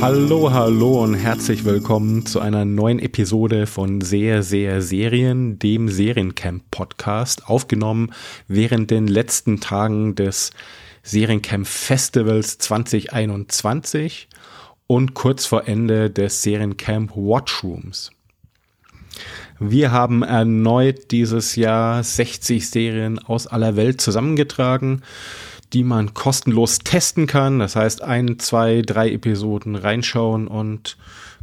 Hallo, hallo und herzlich willkommen zu einer neuen Episode von Sehr, sehr Serien, dem Seriencamp Podcast, aufgenommen während den letzten Tagen des Seriencamp Festivals 2021 und kurz vor Ende des Seriencamp Watchrooms. Wir haben erneut dieses Jahr 60 Serien aus aller Welt zusammengetragen die man kostenlos testen kann. Das heißt, ein, zwei, drei Episoden reinschauen und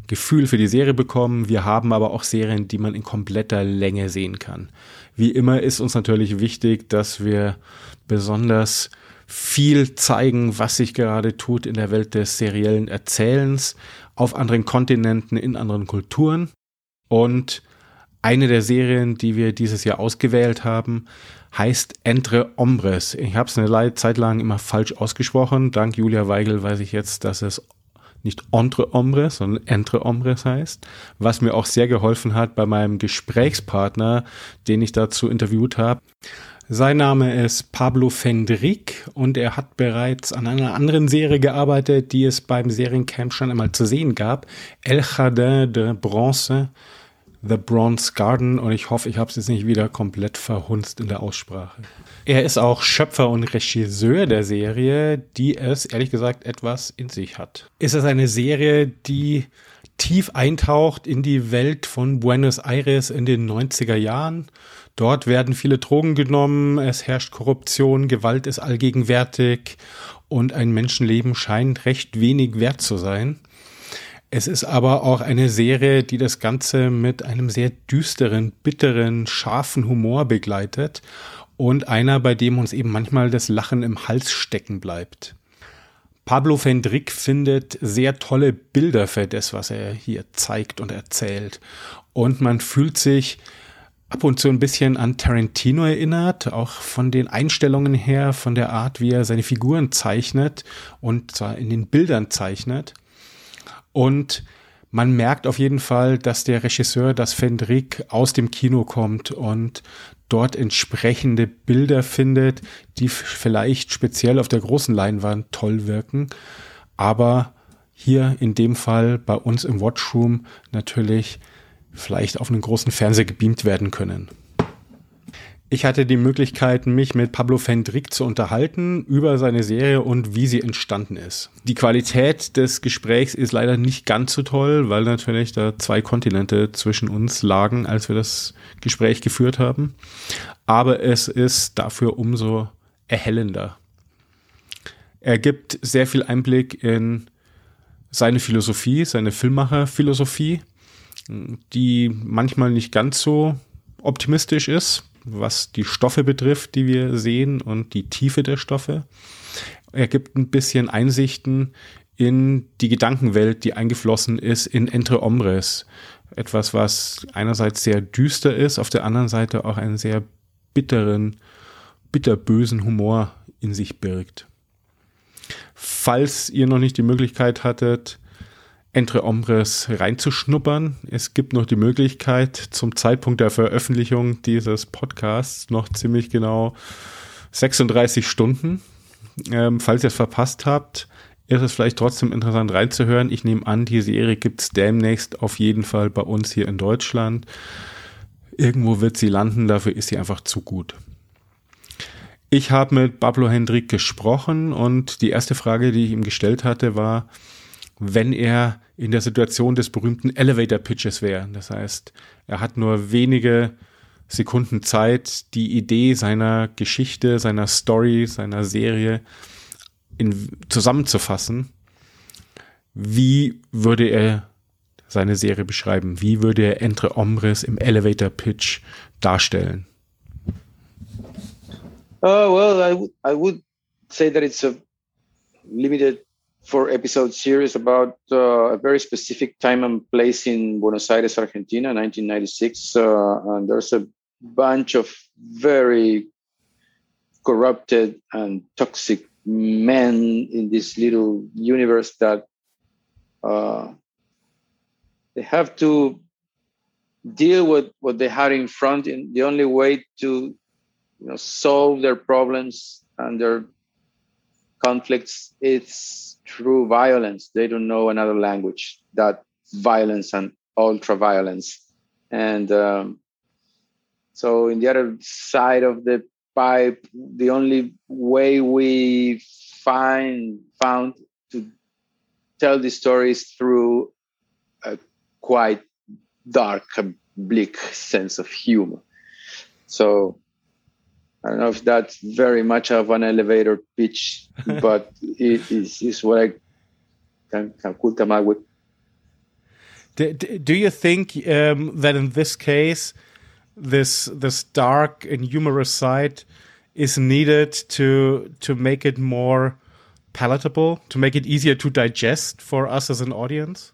Gefühl für die Serie bekommen. Wir haben aber auch Serien, die man in kompletter Länge sehen kann. Wie immer ist uns natürlich wichtig, dass wir besonders viel zeigen, was sich gerade tut in der Welt des seriellen Erzählens auf anderen Kontinenten, in anderen Kulturen. Und eine der Serien, die wir dieses Jahr ausgewählt haben, heißt Entre Hombres. Ich habe es eine Zeit lang immer falsch ausgesprochen. Dank Julia Weigel weiß ich jetzt, dass es nicht Entre Hombres, sondern Entre Hombres heißt, was mir auch sehr geholfen hat bei meinem Gesprächspartner, den ich dazu interviewt habe. Sein Name ist Pablo Fendrick und er hat bereits an einer anderen Serie gearbeitet, die es beim Seriencamp schon einmal zu sehen gab. El Jardin de Bronze The Bronze Garden und ich hoffe, ich habe es jetzt nicht wieder komplett verhunzt in der Aussprache. Er ist auch Schöpfer und Regisseur der Serie, die es ehrlich gesagt etwas in sich hat. Ist es eine Serie, die tief eintaucht in die Welt von Buenos Aires in den 90er Jahren. Dort werden viele Drogen genommen, es herrscht Korruption, Gewalt ist allgegenwärtig und ein Menschenleben scheint recht wenig wert zu sein. Es ist aber auch eine Serie, die das Ganze mit einem sehr düsteren, bitteren, scharfen Humor begleitet und einer, bei dem uns eben manchmal das Lachen im Hals stecken bleibt. Pablo Fendrick findet sehr tolle Bilder für das, was er hier zeigt und erzählt. Und man fühlt sich ab und zu ein bisschen an Tarantino erinnert, auch von den Einstellungen her, von der Art, wie er seine Figuren zeichnet und zwar in den Bildern zeichnet. Und man merkt auf jeden Fall, dass der Regisseur, das Fendrick, aus dem Kino kommt und dort entsprechende Bilder findet, die vielleicht speziell auf der großen Leinwand toll wirken, aber hier in dem Fall bei uns im Watchroom natürlich vielleicht auf einen großen Fernseher gebeamt werden können. Ich hatte die Möglichkeit, mich mit Pablo Fendrick zu unterhalten über seine Serie und wie sie entstanden ist. Die Qualität des Gesprächs ist leider nicht ganz so toll, weil natürlich da zwei Kontinente zwischen uns lagen, als wir das Gespräch geführt haben. Aber es ist dafür umso erhellender. Er gibt sehr viel Einblick in seine Philosophie, seine Filmmacherphilosophie, die manchmal nicht ganz so optimistisch ist was die Stoffe betrifft, die wir sehen und die Tiefe der Stoffe. Er gibt ein bisschen Einsichten in die Gedankenwelt, die eingeflossen ist in Entre Hombres. Etwas, was einerseits sehr düster ist, auf der anderen Seite auch einen sehr bitteren, bitterbösen Humor in sich birgt. Falls ihr noch nicht die Möglichkeit hattet, Entre Hombres reinzuschnuppern. Es gibt noch die Möglichkeit, zum Zeitpunkt der Veröffentlichung dieses Podcasts noch ziemlich genau 36 Stunden. Ähm, falls ihr es verpasst habt, ist es vielleicht trotzdem interessant reinzuhören. Ich nehme an, die Serie gibt es demnächst auf jeden Fall bei uns hier in Deutschland. Irgendwo wird sie landen, dafür ist sie einfach zu gut. Ich habe mit Pablo Hendrik gesprochen und die erste Frage, die ich ihm gestellt hatte, war, wenn er in der Situation des berühmten Elevator Pitches wäre. Das heißt, er hat nur wenige Sekunden Zeit, die Idee seiner Geschichte, seiner Story, seiner Serie in, zusammenzufassen. Wie würde er seine Serie beschreiben? Wie würde er Entre Hombres im Elevator Pitch darstellen? Uh, well, I, I would say that it's a limited four episode series about uh, a very specific time and place in Buenos Aires, Argentina, 1996. Uh, and there's a bunch of very corrupted and toxic men in this little universe that uh, they have to deal with what they had in front. And the only way to you know, solve their problems and their conflicts is through violence. They don't know another language that violence and ultra violence. And um, so, in the other side of the pipe, the only way we find found to tell the stories through a quite dark, bleak sense of humor. So I don't know if that's very much of an elevator pitch, but it is, is what I can, can could come up with. Do, do you think um, that in this case, this this dark and humorous side is needed to to make it more palatable, to make it easier to digest for us as an audience?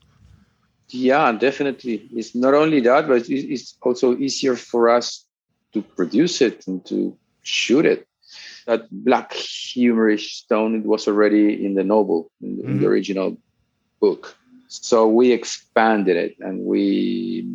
Yeah, definitely. It's not only that, but it's also easier for us to produce it and to shoot it. That black humorish tone it was already in the novel, in the, mm-hmm. in the original book. So we expanded it and we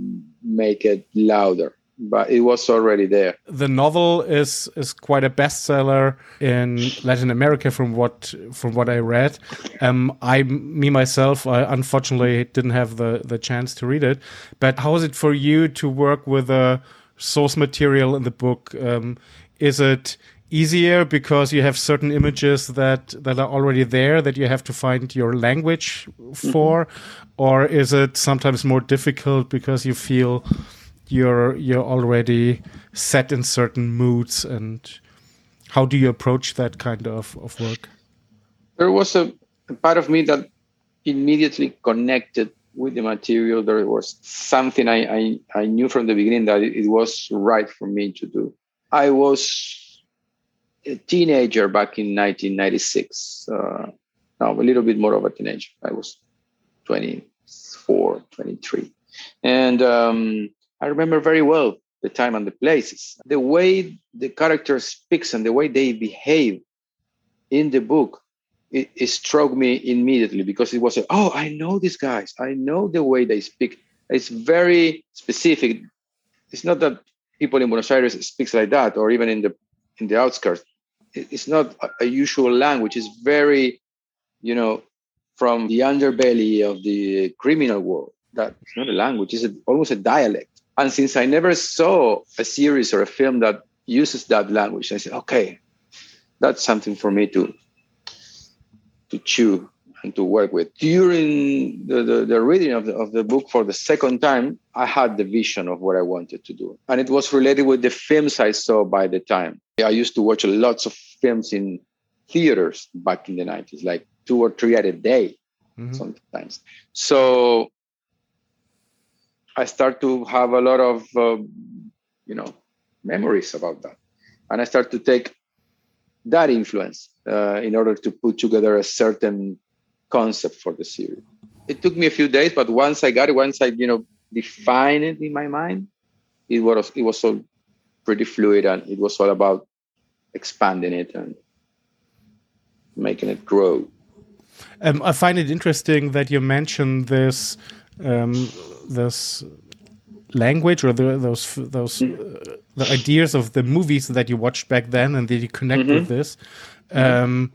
make it louder but it was already there. The novel is is quite a bestseller in Latin America, from what from what I read. Um, I me myself, I unfortunately didn't have the the chance to read it. But how is it for you to work with the source material in the book? Um, is it easier because you have certain images that that are already there that you have to find your language for, mm -hmm. or is it sometimes more difficult because you feel you're you're already set in certain moods? And how do you approach that kind of, of work? There was a, a part of me that immediately connected with the material. There was something I, I, I knew from the beginning that it was right for me to do i was a teenager back in 1996 uh, no, a little bit more of a teenager i was 24 23 and um, I remember very well the time and the places. The way the character speaks and the way they behave in the book, it, it struck me immediately because it was, a, oh, I know these guys. I know the way they speak. It's very specific. It's not that people in Buenos Aires speaks like that, or even in the in the outskirts. It's not a usual language. It's very, you know, from the underbelly of the criminal world. That's not a language. It's a, almost a dialect. And since I never saw a series or a film that uses that language, I said, okay, that's something for me to to chew to work with. During the, the, the, reading of the, of the book for the second time, I had the vision of what I wanted to do. And it was related with the films I saw by the time. I used to watch lots of films in theaters back in the 90s, like two or three at a day mm-hmm. sometimes. So I start to have a lot of, uh, you know, memories about that. And I start to take that influence uh, in order to put together a certain concept for the series. It took me a few days, but once I got it, once I, you know, defined it in my mind, it was it was all pretty fluid and it was all about expanding it and making it grow. Um, I find it interesting that you mentioned this um, this language or the, those those uh, the ideas of the movies that you watched back then and that you connect mm -hmm. with this um,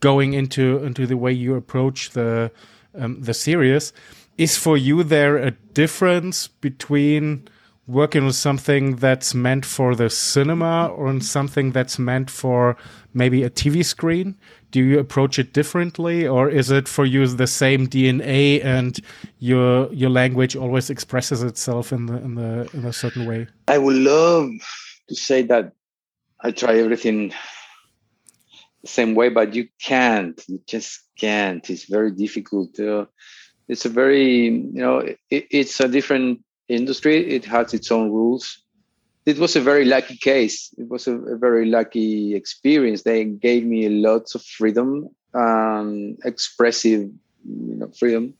going into into the way you approach the um, the series is for you there a difference between working on something that's meant for the cinema or on something that's meant for maybe a TV screen? Do you approach it differently, or is it for you the same DNA and your your language always expresses itself in the in the in a certain way? I would love to say that I try everything same way, but you can't. You just can't. It's very difficult. Uh, it's a very you know it, it's a different industry. It has its own rules. It was a very lucky case. It was a, a very lucky experience. They gave me lots of freedom, um, expressive, you know, freedom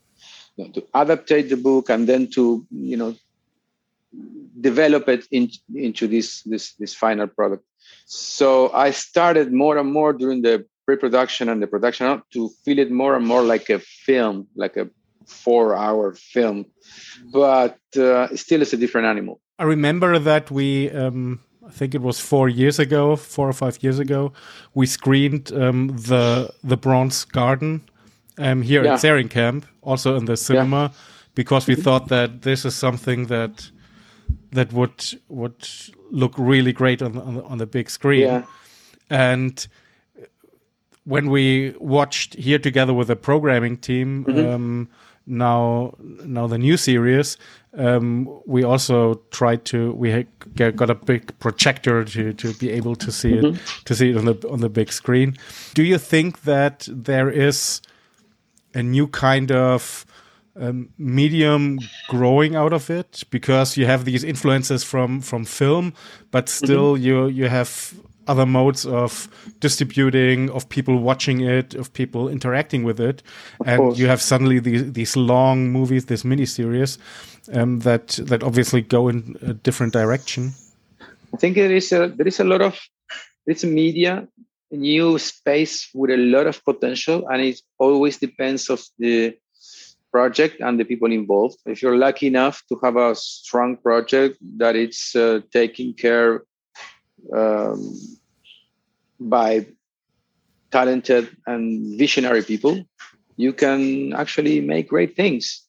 you know, to adaptate the book and then to you know develop it in, into this this this final product. So I started more and more during the pre-production and the production to feel it more and more like a film, like a four hour film, but uh, still it's a different animal. I remember that we, um, I think it was four years ago, four or five years ago, we screened um, the the Bronze Garden um, here yeah. at Seriencamp, also in the cinema, yeah. because we mm-hmm. thought that this is something that that would would look really great on on, on the big screen. Yeah. And when we watched here together with the programming team, mm -hmm. um, now now the new series, um, we also tried to we got a big projector to to be able to see mm -hmm. it mm-hmm. to see it on the on the big screen. Do you think that there is a new kind of um, medium growing out of it because you have these influences from from film, but mm-hmm. still mm -hmm. you you have other modes of distributing, of people watching it, of people interacting with it, of and course. you have suddenly these these long movies, this miniseries um, that that obviously go in a different direction. I think there is a there is a lot of it's a media a new space with a lot of potential, and it always depends of the project and the people involved. If you're lucky enough to have a strong project that it's uh, taking care um, by talented and visionary people, you can actually make great things.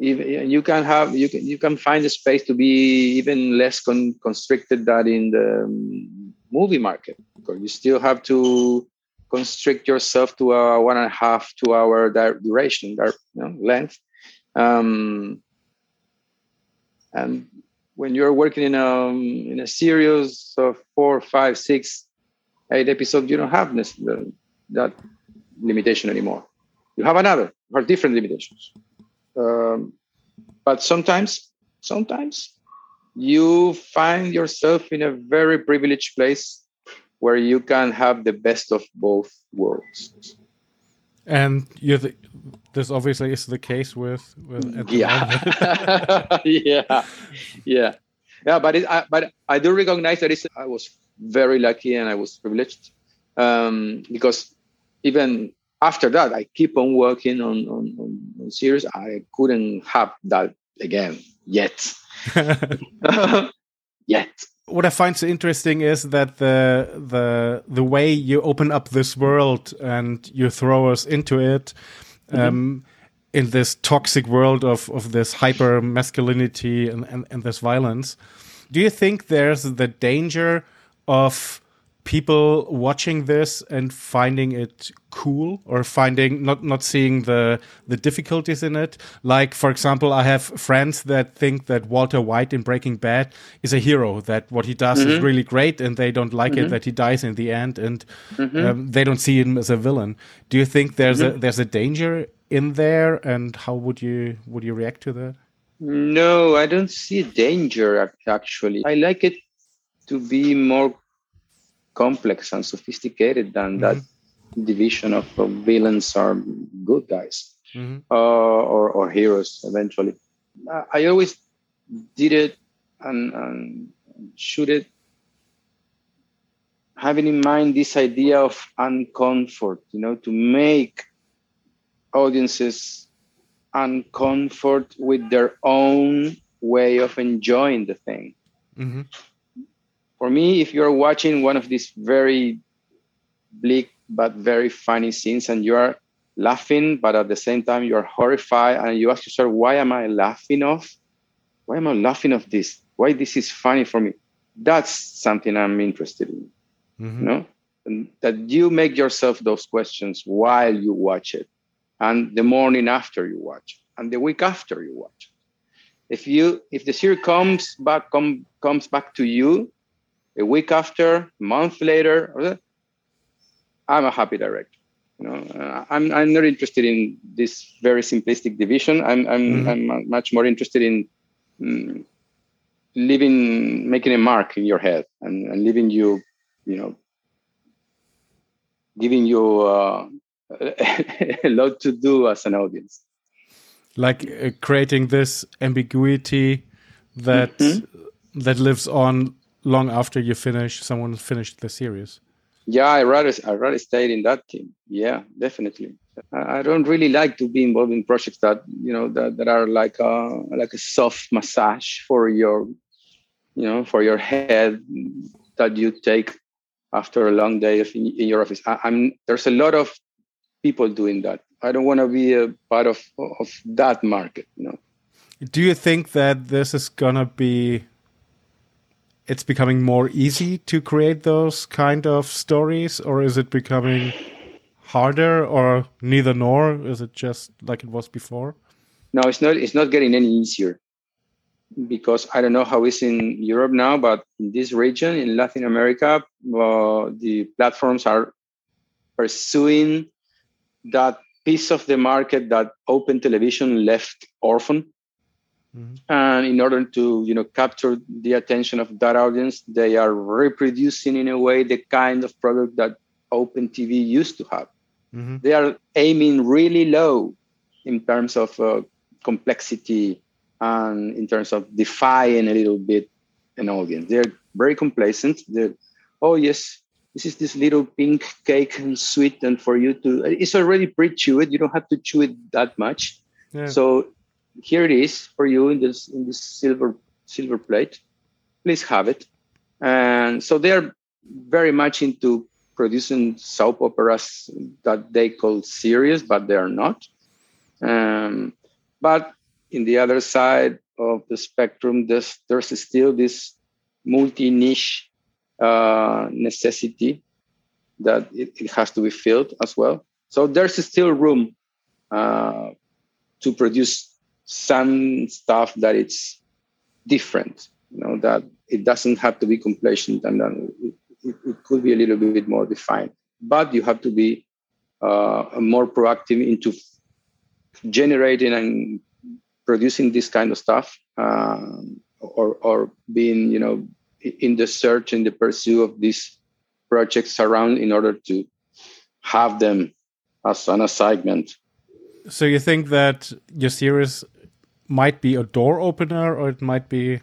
Even, you can have you can you can find a space to be even less con- constricted than in the um, movie market you still have to constrict yourself to a one and a half two hour duration you know, length. Um, and when you're working in a in a series of four five six eight episodes you don't have this, that limitation anymore. You have another or different limitations. Um, but sometimes sometimes you find yourself in a very privileged place where you can have the best of both worlds. And you th- this obviously is the case with, with yeah, yeah, yeah, yeah. But it, I, but I do recognize that I was very lucky and I was privileged um, because even after that, I keep on working on, on, on series. I couldn't have that again yet. yet. What I find so interesting is that the the the way you open up this world and you throw us into it, mm -hmm. um, in this toxic world of of this hyper masculinity and, and, and this violence, do you think there's the danger of people watching this and finding it cool or finding not not seeing the the difficulties in it like for example i have friends that think that walter white in breaking bad is a hero that what he does mm -hmm. is mm-hmm. really great and they don't like mm -hmm. it mm-hmm. that he dies in the end and mm -hmm. um, they don't see him as a villain do you think there's a mm-hmm. there's a danger in there and how would you would you react to that no i don't see a danger actually i like it to be more complex and sophisticated than mm-hmm. that division of, of, villains are good guys mm-hmm. uh, or, or heroes eventually. I always did it and, and shoot it having in mind this idea of uncomfort, you know, to make audiences uncomfort with their own way of enjoying the thing. Mm-hmm for me, if you're watching one of these very bleak but very funny scenes and you are laughing, but at the same time you're horrified and you ask yourself, why am I laughing of? Why am I laughing of this? Why this is funny for me? That's something I'm interested in. Mm-hmm. You know? And that you make yourself those questions while you watch it and the morning after you watch and the week after you watch if you if the series comes back come, comes back to you a week after, a month later, I'm a happy director. You know, uh, I'm I'm not interested in this very simplistic division. I'm I'm mm-hmm. I'm much more interested in um, living, making a mark in your head, and, and leaving you, you know, giving you uh, a lot to do as an audience. Like uh, creating this ambiguity that mm-hmm. that lives on long after you finish someone finished the series yeah i rather i rather stayed in that team yeah definitely I, I don't really like to be involved in projects that you know that, that are like a like a soft massage for your you know for your head that you take after a long day of in, in your office I, am there's a lot of people doing that I don't want to be a part of of that market. You know. Do you think that this is gonna be? It's becoming more easy to create those kind of stories, or is it becoming harder, or neither nor? Is it just like it was before? No, it's not. It's not getting any easier because I don't know how it's in Europe now, but in this region, in Latin America, uh, the platforms are pursuing that piece of the market that open television left orphan. Mm-hmm. And in order to, you know, capture the attention of that audience, they are reproducing in a way the kind of product that open TV used to have. Mm-hmm. They are aiming really low in terms of uh, complexity and in terms of defying a little bit an audience. They're very complacent. They're, oh yes, this is this little pink cake and sweet, and for you to, it's already pre-chewed. You don't have to chew it that much. Yeah. So here it is for you in this in this silver silver plate. Please have it. And so they are very much into producing soap operas that they call serious, but they are not. Um, but in the other side of the spectrum, there's, there's still this multi niche uh, necessity that it, it, has to be filled as well. So there's still room uh, to produce some stuff that it's different, you know, that it doesn't have to be complacent and then it, it, it could be a little bit more defined. But you have to be uh, more proactive into generating and producing this kind of stuff um, or or being you know in the search and the pursuit of these projects around in order to have them as an assignment so you think that your series might be a door opener or it might be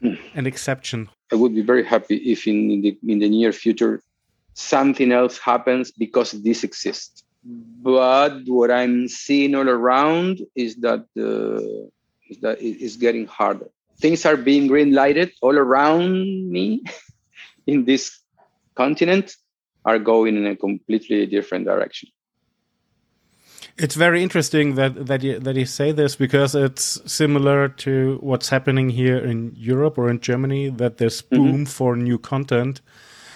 hmm. an exception i would be very happy if in the in the near future something else happens because this exists but what I'm seeing all around is that uh, is that it's getting harder. Things are being green lighted all around me in this continent are going in a completely different direction. It's very interesting that that you, that you say this because it's similar to what's happening here in Europe or in Germany. That this mm-hmm. boom mm -hmm. for new content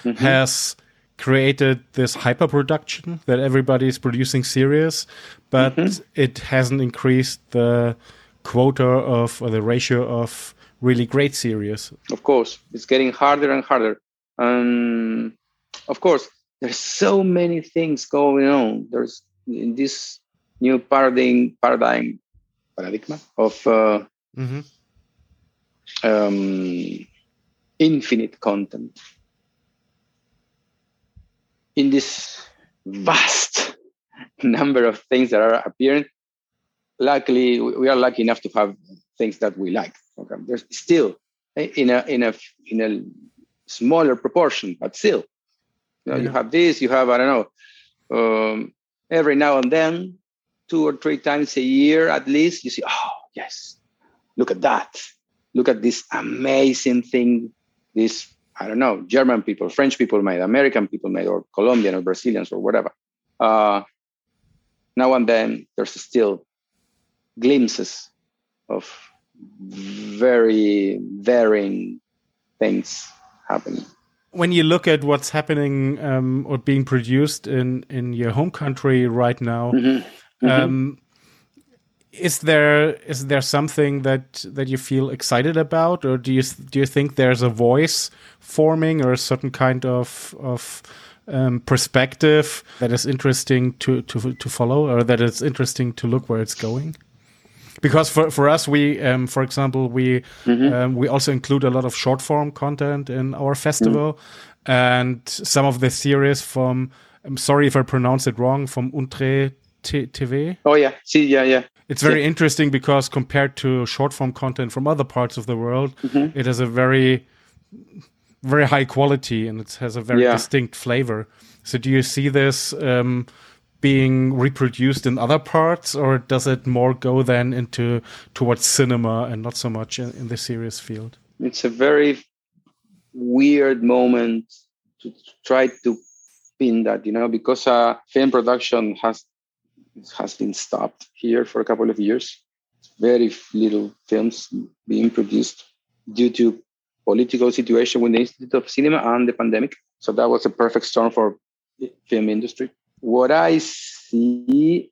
mm -hmm. has created this hyper production that everybody is producing series, but mm-hmm. it hasn't increased the quota of or the ratio of really great series. Of course, it's getting harder and harder. Um, of course, there's so many things going on. There's in this new paradigm paradigm paradigm of uh, mm-hmm. um, infinite content in this vast number of things that are appearing, luckily we are lucky enough to have things that we like. Okay, there's still in a in a in a smaller proportion, but still, you know, yeah. you have this, you have I don't know, um, every now and then, two or three times a year at least, you see, oh yes, look at that, look at this amazing thing, this I don't know, German people, French people made, American people made, or Colombian or Brazilians or whatever. Uh, now and then there's still glimpses of very varying things happening. When you look at what's happening um, or being produced in, in your home country right now, mm-hmm. Mm-hmm. Um, is there is there something that that you feel excited about or do you do you think there's a voice forming or a certain kind of of um, perspective that is interesting to, to to follow or that it's interesting to look where it's going because for for us we um, for example we mm -hmm. um, we also include a lot of short form content in our festival mm -hmm. and some of the series from I'm sorry if I pronounce it wrong from Untre TV. Oh yeah, see, yeah, yeah. It's very yeah. interesting because compared to short form content from other parts of the world, mm-hmm. it has a very, very high quality and it has a very yeah. distinct flavor. So, do you see this um, being reproduced in other parts, or does it more go then into towards cinema and not so much in, in the serious field? It's a very weird moment to try to pin that, you know, because uh, film production has has been stopped here for a couple of years. Very little films being produced due to political situation with the Institute of Cinema and the pandemic. So that was a perfect storm for film industry. What I see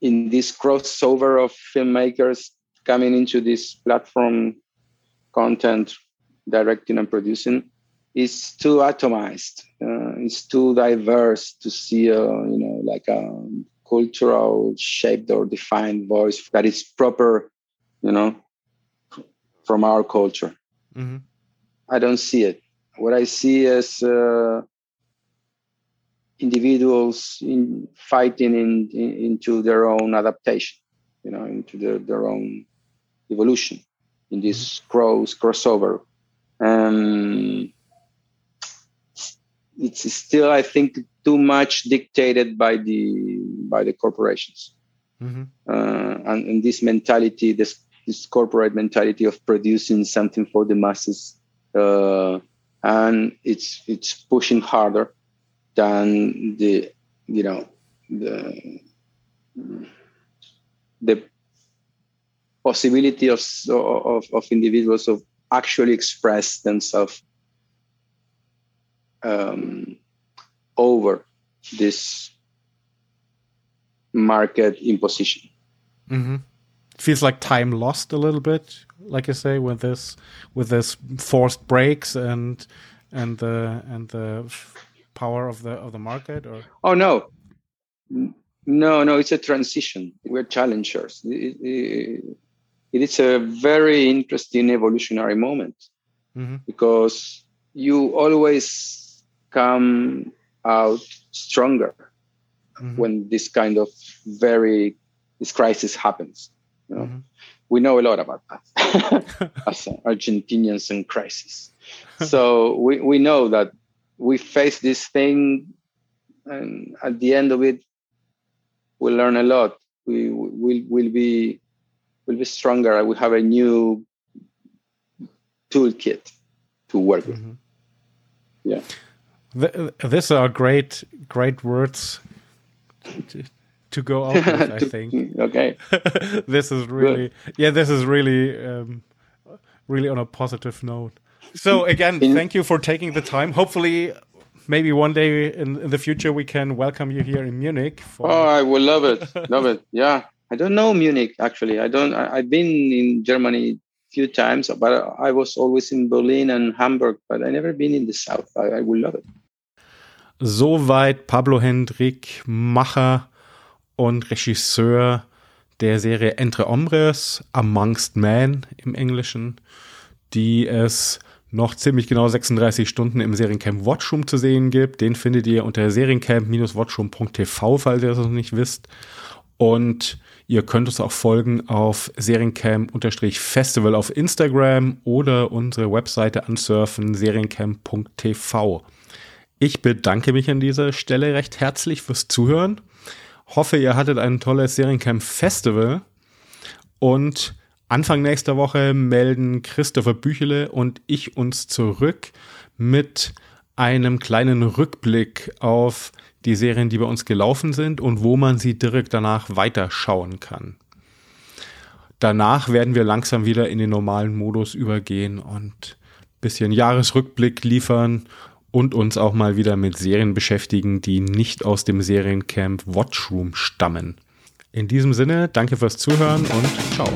in this crossover of filmmakers coming into this platform content directing and producing is too atomized. Uh, it's too diverse to see a you know like a cultural shaped or defined voice that is proper, you know, from our culture. Mm-hmm. I don't see it. What I see is uh, individuals in fighting in, in, into their own adaptation, you know, into their, their own evolution in this mm-hmm. cross crossover. Um, it's still, I think, too much dictated by the by the corporations, mm-hmm. uh, and, and this mentality, this this corporate mentality of producing something for the masses, uh, and it's it's pushing harder than the you know the the possibility of of, of individuals of actually express themselves um, over this market imposition. Mm-hmm. Feels like time lost a little bit, like you say, with this with this forced breaks and and the and the power of the of the market. Or oh no, no, no, it's a transition. We're challengers. it, it, it is a very interesting evolutionary moment mm-hmm. because you always come out stronger mm-hmm. when this kind of very this crisis happens. You know? mm-hmm. We know a lot about that as Argentinians and crisis. so we, we know that we face this thing and at the end of it we learn a lot. We will will be will be stronger. We have a new toolkit to work with. Mm-hmm. Yeah. Th these are great, great words to, to go out with. I think. okay. this is really, Good. yeah, this is really, um, really on a positive note. So again, thank you for taking the time. Hopefully, maybe one day in, in the future we can welcome you here in Munich. For... Oh, I would love it. love it. Yeah. I don't know Munich actually. I don't. I, I've been in Germany few times, but I was always in Berlin and Hamburg, but I never been in the south. I, I would love it. Soweit Pablo Hendrik, Macher und Regisseur der Serie Entre Hombres, Amongst Men im Englischen, die es noch ziemlich genau 36 Stunden im Seriencamp Watchroom zu sehen gibt. Den findet ihr unter seriencamp-watchroom.tv, falls ihr das noch nicht wisst. Und ihr könnt uns auch folgen auf seriencamp-festival auf Instagram oder unsere Webseite ansurfen, seriencamp.tv. Ich bedanke mich an dieser Stelle recht herzlich fürs Zuhören. Hoffe, ihr hattet ein tolles Seriencamp Festival. Und Anfang nächster Woche melden Christopher Büchele und ich uns zurück mit einem kleinen Rückblick auf die Serien, die bei uns gelaufen sind und wo man sie direkt danach weiterschauen kann. Danach werden wir langsam wieder in den normalen Modus übergehen und bisschen Jahresrückblick liefern und uns auch mal wieder mit Serien beschäftigen, die nicht aus dem Seriencamp Watchroom stammen. In diesem Sinne, danke fürs Zuhören und ciao.